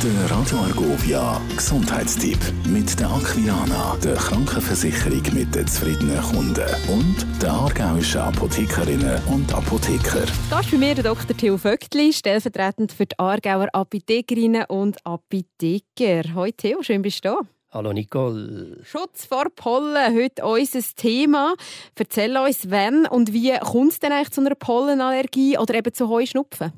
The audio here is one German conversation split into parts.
Der Radio Argovia Gesundheitstipp mit der Aquilana, der Krankenversicherung mit den zufriedenen Kunden und der aargauischen Apothekerinnen und Apotheker. Gast bei mir der Dr. Theo Vögtli, stellvertretend für die Aargauer Apothekerinnen und Apotheker. Hallo Theo, schön bist du da. Hallo Nicole. Schutz vor Pollen, heute unser Thema. Erzähl uns, wann und wie kommt es denn eigentlich zu einer Pollenallergie oder eben zu Heuschnupfen?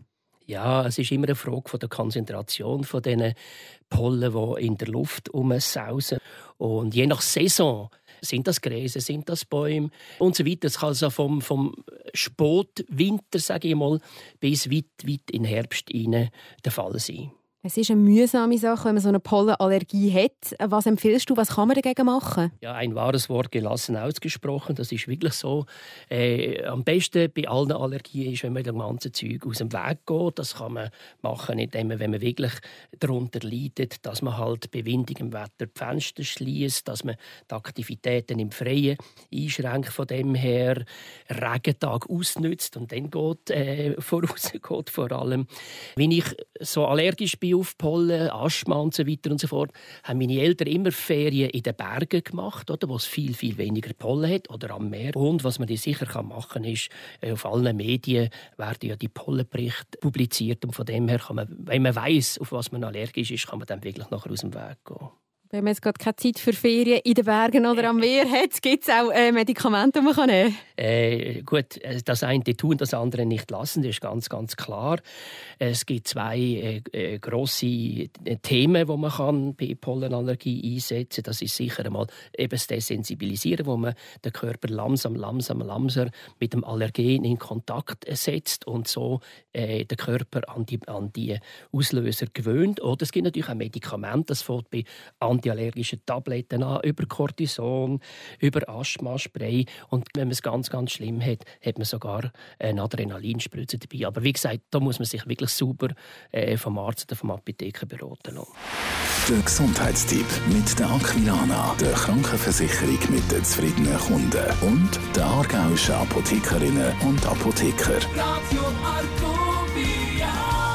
Ja, es ist immer eine Frage der Konzentration von diesen Pollen, die in der Luft rumsausen. Und je nach Saison sind das Gräser, sind das Bäume und so weiter. Es kann also vom, vom Spätwinter, sage ich mal, bis weit, weit in den Herbst hinein der Fall sein. Es ist eine mühsame Sache, wenn man so eine Pollenallergie hat. Was empfiehlst du, was kann man dagegen machen? Ja, ein wahres Wort gelassen ausgesprochen, das ist wirklich so. Äh, am besten bei allen Allergien ist, wenn man dem ganzen Zeug aus dem Weg geht. Das kann man machen, indem man, wenn man wirklich darunter leidet, dass man halt bei windigem Wetter die Fenster schließt, dass man die Aktivitäten im Freien einschränkt von dem her, Regentag ausnützt und dann geht, äh, vorausgeht vor allem. Wenn ich so allergisch bin auf Pollen, Asthma und so weiter und so fort, haben meine Eltern immer Ferien in den Bergen gemacht, oder, wo es viel, viel weniger Pollen hat oder am Meer. Und was man sicher machen kann, ist, äh, auf allen Medien werden ja die Pollenberichte publiziert und von dem her kann man, wenn man weiß, auf was man allergisch ist, kann man dann wirklich nachher aus dem Weg gehen. Wenn man jetzt gerade keine Zeit für Ferien in den Bergen oder am Meer hat, gibt es auch äh, Medikamente, die man nehmen kann? Äh, gut, äh, das eine tun, das andere nicht lassen, das ist ganz, ganz klar. Es gibt zwei äh, äh grosse äh, Themen, die man kann bei Pollenallergie einsetzen kann. Das ist sicher einmal eben das Desensibilisieren, wo man den Körper langsam, langsam, langsam mit dem Allergen in Kontakt setzt und so äh, den Körper an die, an die Auslöser gewöhnt. Oder es gibt natürlich auch Medikamente, das fällt bei antiallergische Tabletten an, über Cortison, über Asthma-Spray. Und wenn man es ganz, ganz schlimm hat, hat man sogar eine Adrenalinspritze dabei. Aber wie gesagt, da muss man sich wirklich super äh, vom Arzt oder vom Apotheker beraten lassen. Der Gesundheitstipp mit der Aquilana, der Krankenversicherung mit den zufriedenen Kunden und der aargauischen Apothekerinnen und Apotheker. Radio Argovia.